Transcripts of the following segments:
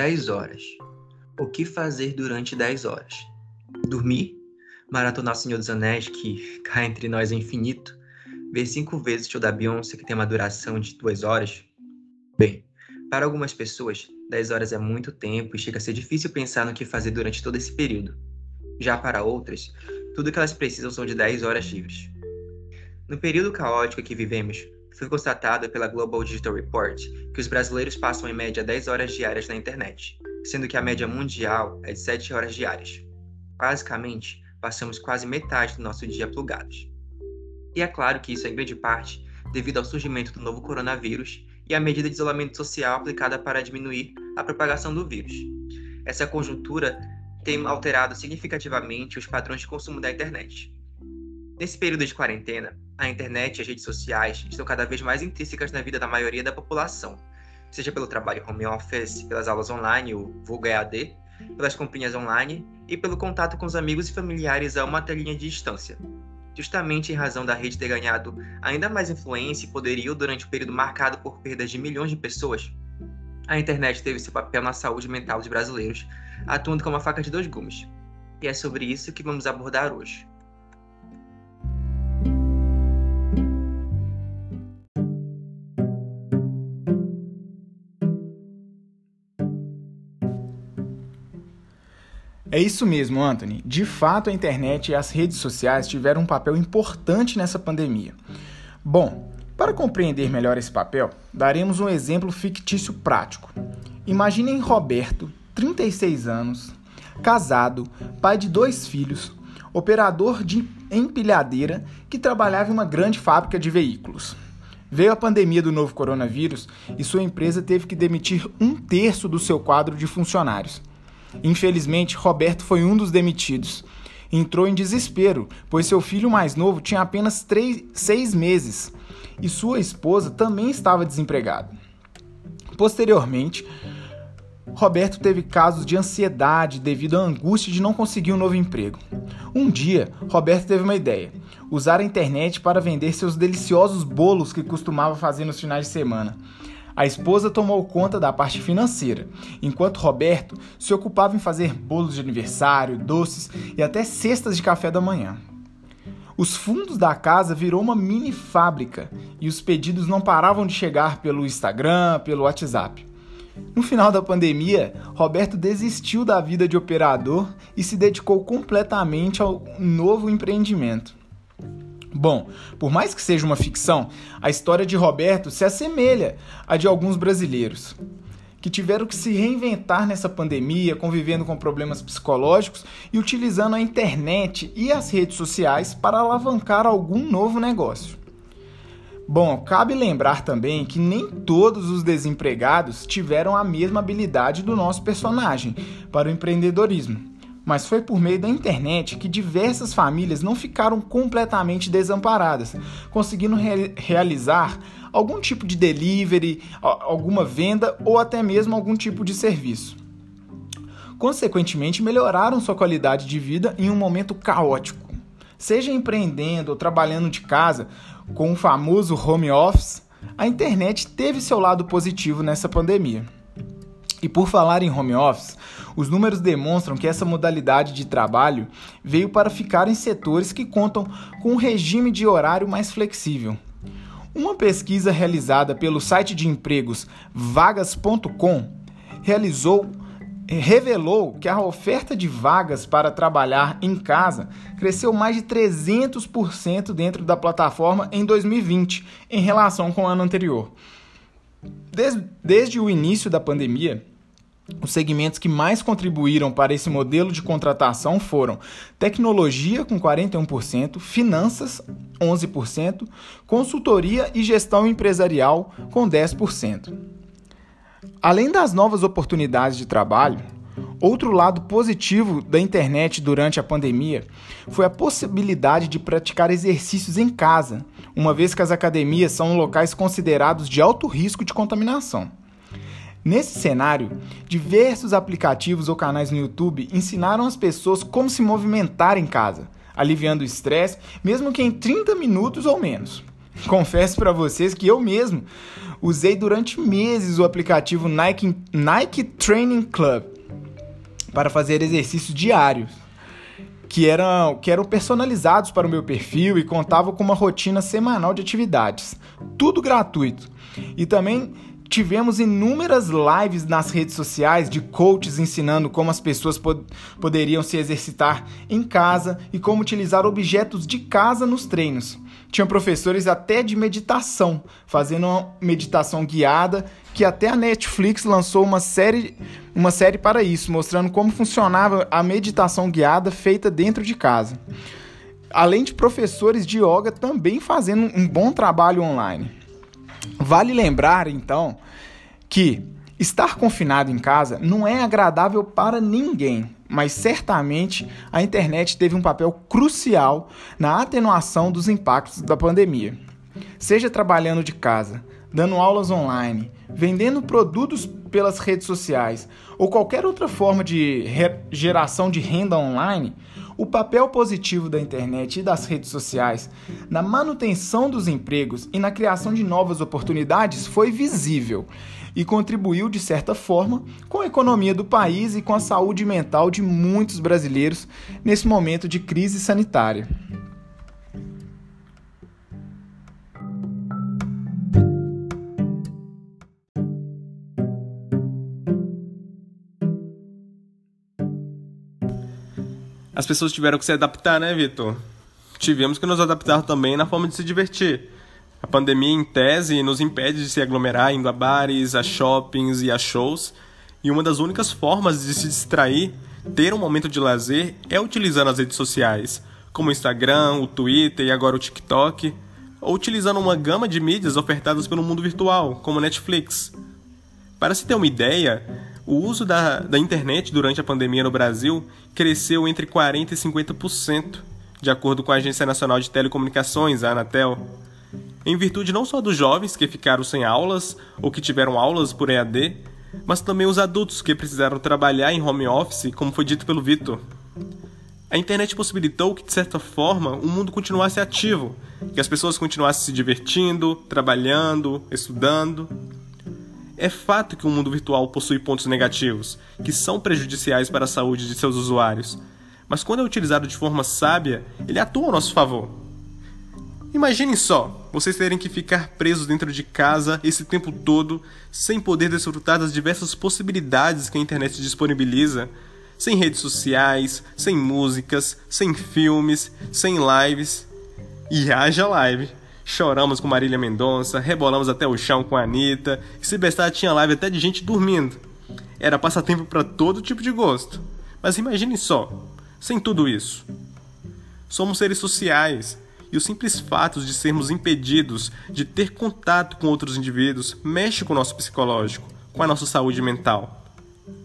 10 horas. O que fazer durante 10 horas? Dormir? Maratonar o Senhor dos Anéis, que cá entre nós é infinito? Ver cinco vezes o show da Beyoncé, que tem uma duração de 2 horas? Bem, para algumas pessoas, 10 horas é muito tempo e chega a ser difícil pensar no que fazer durante todo esse período. Já para outras, tudo que elas precisam são de 10 horas livres. No período caótico que vivemos, foi constatado pela Global Digital Report que os brasileiros passam em média 10 horas diárias na internet, sendo que a média mundial é de 7 horas diárias. Basicamente, passamos quase metade do nosso dia plugados. E é claro que isso é em grande parte devido ao surgimento do novo coronavírus e à medida de isolamento social aplicada para diminuir a propagação do vírus. Essa conjuntura tem alterado significativamente os padrões de consumo da internet. Nesse período de quarentena, a internet e as redes sociais estão cada vez mais intrínsecas na vida da maioria da população, seja pelo trabalho home office, pelas aulas online, o vulgo EAD, pelas comprinhas online e pelo contato com os amigos e familiares a uma telinha de distância. Justamente em razão da rede ter ganhado ainda mais influência e poderio durante o período marcado por perdas de milhões de pessoas, a internet teve seu papel na saúde mental dos brasileiros, atuando como uma faca de dois gumes. E é sobre isso que vamos abordar hoje. É isso mesmo, Anthony. De fato, a internet e as redes sociais tiveram um papel importante nessa pandemia. Bom, para compreender melhor esse papel, daremos um exemplo fictício prático. Imaginem Roberto, 36 anos, casado, pai de dois filhos, operador de empilhadeira que trabalhava em uma grande fábrica de veículos. Veio a pandemia do novo coronavírus e sua empresa teve que demitir um terço do seu quadro de funcionários. Infelizmente, Roberto foi um dos demitidos. Entrou em desespero, pois seu filho mais novo tinha apenas três, seis meses e sua esposa também estava desempregada. Posteriormente, Roberto teve casos de ansiedade devido à angústia de não conseguir um novo emprego. Um dia, Roberto teve uma ideia: usar a internet para vender seus deliciosos bolos que costumava fazer nos finais de semana. A esposa tomou conta da parte financeira, enquanto Roberto se ocupava em fazer bolos de aniversário, doces e até cestas de café da manhã. Os fundos da casa virou uma mini fábrica e os pedidos não paravam de chegar pelo Instagram, pelo WhatsApp. No final da pandemia, Roberto desistiu da vida de operador e se dedicou completamente ao novo empreendimento. Bom, por mais que seja uma ficção, a história de Roberto se assemelha à de alguns brasileiros que tiveram que se reinventar nessa pandemia, convivendo com problemas psicológicos e utilizando a internet e as redes sociais para alavancar algum novo negócio. Bom, cabe lembrar também que nem todos os desempregados tiveram a mesma habilidade do nosso personagem para o empreendedorismo mas foi por meio da internet que diversas famílias não ficaram completamente desamparadas, conseguindo re realizar algum tipo de delivery, alguma venda ou até mesmo algum tipo de serviço. Consequentemente, melhoraram sua qualidade de vida em um momento caótico. Seja empreendendo ou trabalhando de casa com o famoso home office, a internet teve seu lado positivo nessa pandemia. E por falar em home office, os números demonstram que essa modalidade de trabalho veio para ficar em setores que contam com um regime de horário mais flexível. Uma pesquisa realizada pelo site de empregos vagas.com realizou revelou que a oferta de vagas para trabalhar em casa cresceu mais de 300% dentro da plataforma em 2020 em relação com o ano anterior. Desde, desde o início da pandemia, os segmentos que mais contribuíram para esse modelo de contratação foram tecnologia, com 41%, finanças, 11%, consultoria e gestão empresarial, com 10%. Além das novas oportunidades de trabalho, outro lado positivo da internet durante a pandemia foi a possibilidade de praticar exercícios em casa, uma vez que as academias são locais considerados de alto risco de contaminação. Nesse cenário, diversos aplicativos ou canais no YouTube ensinaram as pessoas como se movimentar em casa, aliviando o estresse, mesmo que em 30 minutos ou menos. confesso para vocês que eu mesmo usei durante meses o aplicativo Nike, Nike Training Club para fazer exercícios diários, que eram, que eram personalizados para o meu perfil e contavam com uma rotina semanal de atividades, tudo gratuito. E também tivemos inúmeras lives nas redes sociais de coaches ensinando como as pessoas pod poderiam se exercitar em casa e como utilizar objetos de casa nos treinos. Tinham professores até de meditação, fazendo uma meditação guiada, que até a Netflix lançou uma série, uma série para isso, mostrando como funcionava a meditação guiada feita dentro de casa. Além de professores de yoga também fazendo um bom trabalho online. Vale lembrar, então, que estar confinado em casa não é agradável para ninguém, mas certamente a internet teve um papel crucial na atenuação dos impactos da pandemia. Seja trabalhando de casa, dando aulas online, vendendo produtos pelas redes sociais ou qualquer outra forma de geração de renda online, o papel positivo da internet e das redes sociais na manutenção dos empregos e na criação de novas oportunidades foi visível e contribuiu, de certa forma, com a economia do país e com a saúde mental de muitos brasileiros nesse momento de crise sanitária. As pessoas tiveram que se adaptar, né, Vitor? Tivemos que nos adaptar também na forma de se divertir. A pandemia, em tese, nos impede de se aglomerar indo a bares, a shoppings e a shows, e uma das únicas formas de se distrair, ter um momento de lazer, é utilizando as redes sociais, como o Instagram, o Twitter e agora o TikTok, ou utilizando uma gama de mídias ofertadas pelo mundo virtual, como Netflix. Para se ter uma ideia, o uso da, da internet durante a pandemia no Brasil cresceu entre 40% e 50%, de acordo com a Agência Nacional de Telecomunicações, a Anatel. Em virtude não só dos jovens que ficaram sem aulas ou que tiveram aulas por EAD, mas também os adultos que precisaram trabalhar em home office, como foi dito pelo Vitor. A internet possibilitou que, de certa forma, o mundo continuasse ativo, que as pessoas continuassem se divertindo, trabalhando, estudando. É fato que o mundo virtual possui pontos negativos, que são prejudiciais para a saúde de seus usuários, mas quando é utilizado de forma sábia, ele atua a nosso favor. Imaginem só, vocês terem que ficar presos dentro de casa esse tempo todo, sem poder desfrutar das diversas possibilidades que a internet disponibiliza, sem redes sociais, sem músicas, sem filmes, sem lives. E haja live! Choramos com Marília Mendonça, rebolamos até o chão com a Anitta, e se bestar tinha live até de gente dormindo. Era passatempo para todo tipo de gosto. Mas imagine só, sem tudo isso. Somos seres sociais, e o simples fato de sermos impedidos de ter contato com outros indivíduos mexe com o nosso psicológico, com a nossa saúde mental.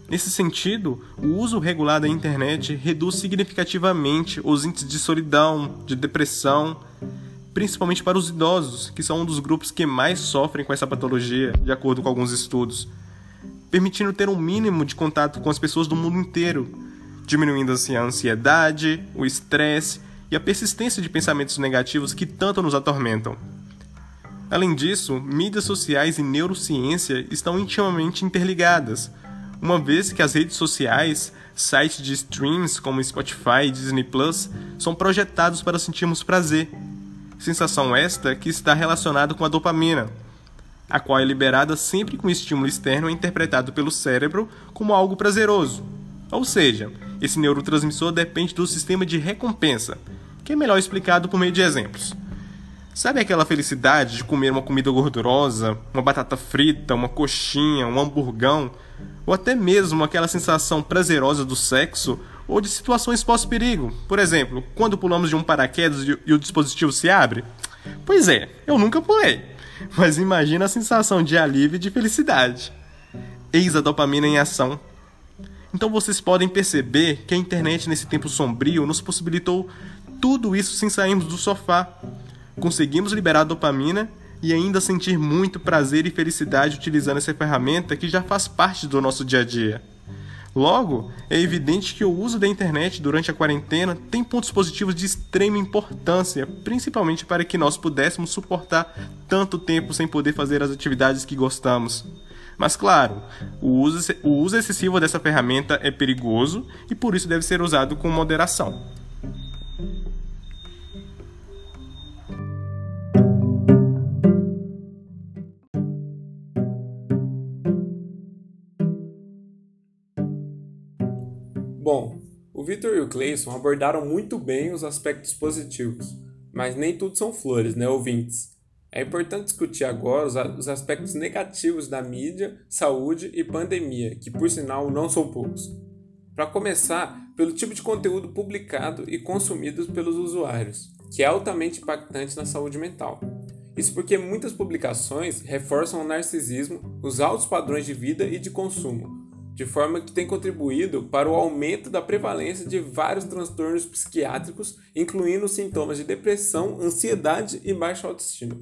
Nesse sentido, o uso regular da internet reduz significativamente os índices de solidão, de depressão principalmente para os idosos, que são um dos grupos que mais sofrem com essa patologia, de acordo com alguns estudos, permitindo ter um mínimo de contato com as pessoas do mundo inteiro, diminuindo assim a ansiedade, o estresse e a persistência de pensamentos negativos que tanto nos atormentam. Além disso, mídias sociais e neurociência estão intimamente interligadas, uma vez que as redes sociais, sites de streams como Spotify e Disney Plus são projetados para sentirmos prazer sensação esta que está relacionada com a dopamina, a qual é liberada sempre que um estímulo externo é interpretado pelo cérebro como algo prazeroso. Ou seja, esse neurotransmissor depende do sistema de recompensa, que é melhor explicado por meio de exemplos. Sabe aquela felicidade de comer uma comida gordurosa, uma batata frita, uma coxinha, um hamburgão, ou até mesmo aquela sensação prazerosa do sexo ou de situações pós-perigo. Por exemplo, quando pulamos de um paraquedas e o dispositivo se abre? Pois é, eu nunca pulei. Mas imagina a sensação de alívio e de felicidade. Eis a dopamina em ação. Então vocês podem perceber que a internet nesse tempo sombrio nos possibilitou tudo isso sem sairmos do sofá. Conseguimos liberar dopamina e ainda sentir muito prazer e felicidade utilizando essa ferramenta que já faz parte do nosso dia a dia. Logo, é evidente que o uso da internet durante a quarentena tem pontos positivos de extrema importância, principalmente para que nós pudéssemos suportar tanto tempo sem poder fazer as atividades que gostamos. Mas, claro, o uso, o uso excessivo dessa ferramenta é perigoso e por isso deve ser usado com moderação. Bom, o Victor e o Clayson abordaram muito bem os aspectos positivos, mas nem tudo são flores, né, ouvintes? É importante discutir agora os aspectos negativos da mídia, saúde e pandemia, que por sinal não são poucos. Para começar, pelo tipo de conteúdo publicado e consumido pelos usuários, que é altamente impactante na saúde mental. Isso porque muitas publicações reforçam o narcisismo, os altos padrões de vida e de consumo, de forma que tem contribuído para o aumento da prevalência de vários transtornos psiquiátricos, incluindo sintomas de depressão, ansiedade e baixa autoestima.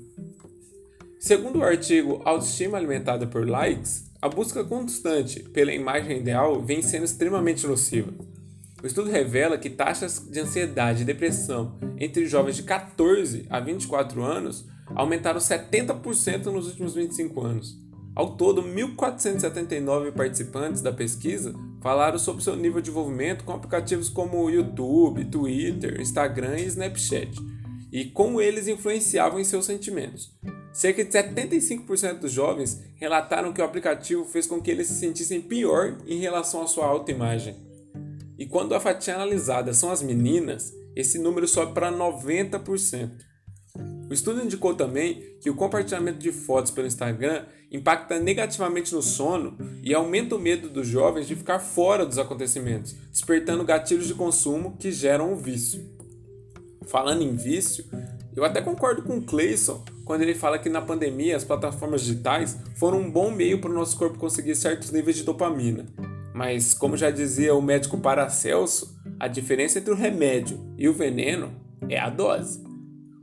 Segundo o artigo Autoestima Alimentada por Likes, a busca constante pela imagem ideal vem sendo extremamente nociva. O estudo revela que taxas de ansiedade e depressão entre jovens de 14 a 24 anos aumentaram 70% nos últimos 25 anos. Ao todo, 1.479 participantes da pesquisa falaram sobre seu nível de envolvimento com aplicativos como YouTube, Twitter, Instagram e Snapchat, e como eles influenciavam em seus sentimentos. Cerca de 75% dos jovens relataram que o aplicativo fez com que eles se sentissem pior em relação à sua autoimagem. E quando a fatia analisada são as meninas, esse número sobe para 90%. O estudo indicou também que o compartilhamento de fotos pelo Instagram impacta negativamente no sono e aumenta o medo dos jovens de ficar fora dos acontecimentos, despertando gatilhos de consumo que geram o vício. Falando em vício, eu até concordo com o Clayson quando ele fala que na pandemia as plataformas digitais foram um bom meio para o nosso corpo conseguir certos níveis de dopamina. Mas, como já dizia o médico Paracelso, a diferença entre o remédio e o veneno é a dose.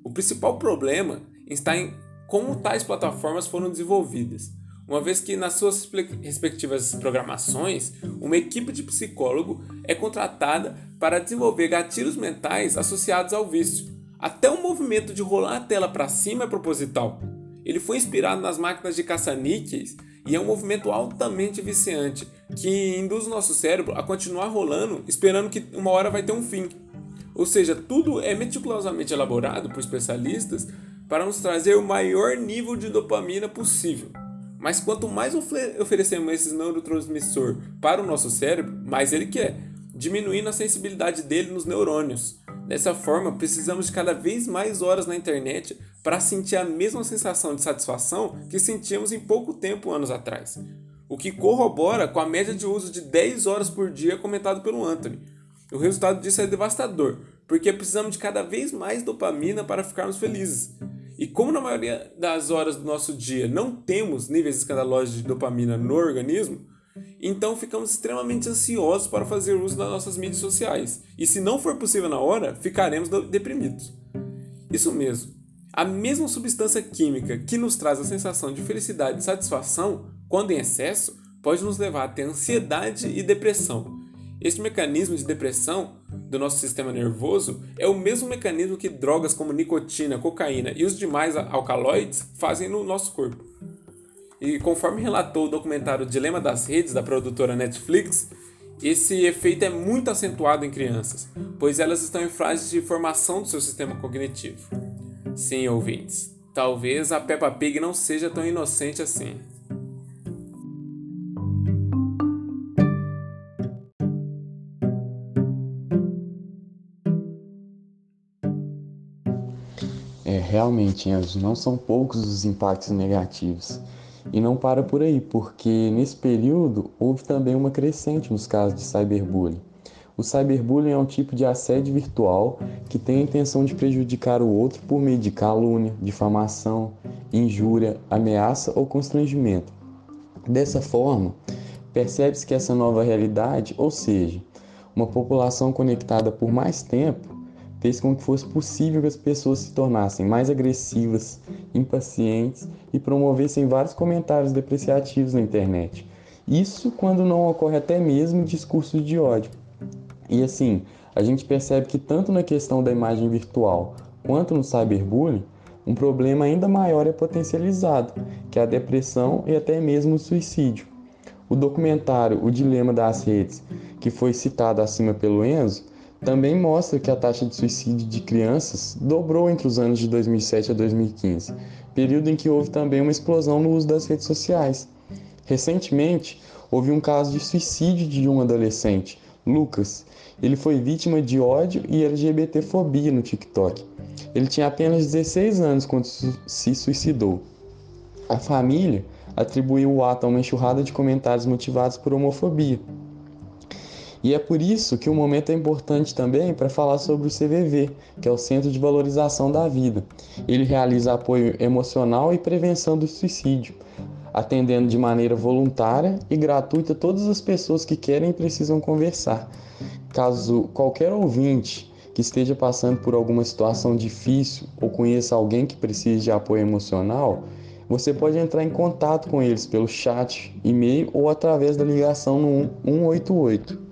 O principal problema está em como tais plataformas foram desenvolvidas, uma vez que nas suas respectivas programações, uma equipe de psicólogo é contratada para desenvolver gatilhos mentais associados ao vício. Até o movimento de rolar a tela para cima é proposital. Ele foi inspirado nas máquinas de caça-níqueis e é um movimento altamente viciante que induz o nosso cérebro a continuar rolando, esperando que uma hora vai ter um fim. Ou seja, tudo é meticulosamente elaborado por especialistas para nos trazer o maior nível de dopamina possível. Mas quanto mais oferecemos esse neurotransmissor para o nosso cérebro, mais ele quer, diminuindo a sensibilidade dele nos neurônios. Dessa forma, precisamos de cada vez mais horas na internet para sentir a mesma sensação de satisfação que sentíamos em pouco tempo anos atrás. O que corrobora com a média de uso de 10 horas por dia comentado pelo Anthony. O resultado disso é devastador, porque precisamos de cada vez mais dopamina para ficarmos felizes. E como na maioria das horas do nosso dia não temos níveis escandalosos de dopamina no organismo, então ficamos extremamente ansiosos para fazer uso das nossas mídias sociais. E se não for possível na hora, ficaremos deprimidos. Isso mesmo. A mesma substância química que nos traz a sensação de felicidade e satisfação, quando em excesso, pode nos levar a ter ansiedade e depressão, este mecanismo de depressão do nosso sistema nervoso é o mesmo mecanismo que drogas como nicotina, cocaína e os demais alcaloides fazem no nosso corpo. E conforme relatou o documentário Dilema das Redes da produtora Netflix, esse efeito é muito acentuado em crianças, pois elas estão em fase de formação do seu sistema cognitivo. Sim, ouvintes, talvez a Peppa Pig não seja tão inocente assim. Realmente, Enzo, não são poucos os impactos negativos. E não para por aí, porque nesse período houve também uma crescente nos casos de cyberbullying. O cyberbullying é um tipo de assédio virtual que tem a intenção de prejudicar o outro por meio de calúnia, difamação, injúria, ameaça ou constrangimento. Dessa forma, percebe-se que essa nova realidade, ou seja, uma população conectada por mais tempo, fez com que fosse possível que as pessoas se tornassem mais agressivas, impacientes e promovessem vários comentários depreciativos na internet. Isso quando não ocorre até mesmo discurso de ódio. E assim, a gente percebe que tanto na questão da imagem virtual quanto no cyberbullying, um problema ainda maior é potencializado, que é a depressão e até mesmo o suicídio. O documentário O Dilema das Redes, que foi citado acima pelo Enzo, também mostra que a taxa de suicídio de crianças dobrou entre os anos de 2007 a 2015, período em que houve também uma explosão no uso das redes sociais. Recentemente, houve um caso de suicídio de um adolescente, Lucas. Ele foi vítima de ódio e LGBTfobia no TikTok. Ele tinha apenas 16 anos quando se suicidou. A família atribuiu o ato a uma enxurrada de comentários motivados por homofobia. E é por isso que o momento é importante também para falar sobre o CVV, que é o Centro de Valorização da Vida. Ele realiza apoio emocional e prevenção do suicídio, atendendo de maneira voluntária e gratuita todas as pessoas que querem e precisam conversar. Caso qualquer ouvinte que esteja passando por alguma situação difícil ou conheça alguém que precise de apoio emocional, você pode entrar em contato com eles pelo chat, e-mail ou através da ligação no 188.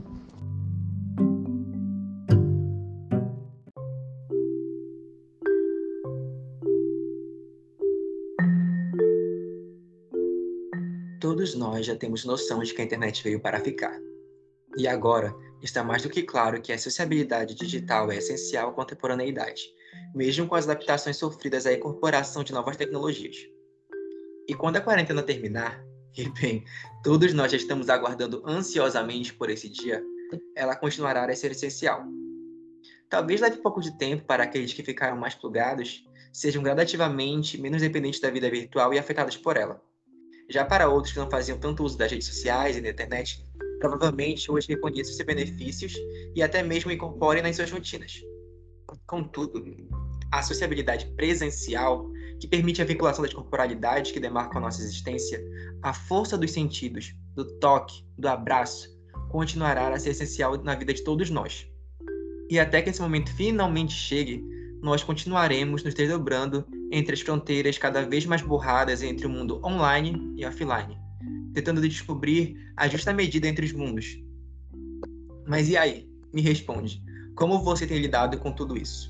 Nós já temos noção de que a internet veio para ficar. E agora, está mais do que claro que a sociabilidade digital é essencial à contemporaneidade, mesmo com as adaptações sofridas à incorporação de novas tecnologias. E quando a quarentena terminar, e bem, todos nós já estamos aguardando ansiosamente por esse dia, ela continuará a ser essencial. Talvez leve pouco de tempo para aqueles que ficaram mais plugados sejam gradativamente menos dependentes da vida virtual e afetados por ela. Já para outros que não faziam tanto uso das redes sociais e da internet, provavelmente hoje reconheçam seus benefícios e até mesmo incorporem nas suas rotinas. Contudo, a sociabilidade presencial que permite a vinculação das corporalidades que demarcam a nossa existência, a força dos sentidos, do toque, do abraço, continuará a ser essencial na vida de todos nós. E até que esse momento finalmente chegue, nós continuaremos nos desdobrando entre as fronteiras cada vez mais borradas entre o mundo online e offline, tentando descobrir a justa medida entre os mundos. Mas e aí? Me responde, como você tem lidado com tudo isso?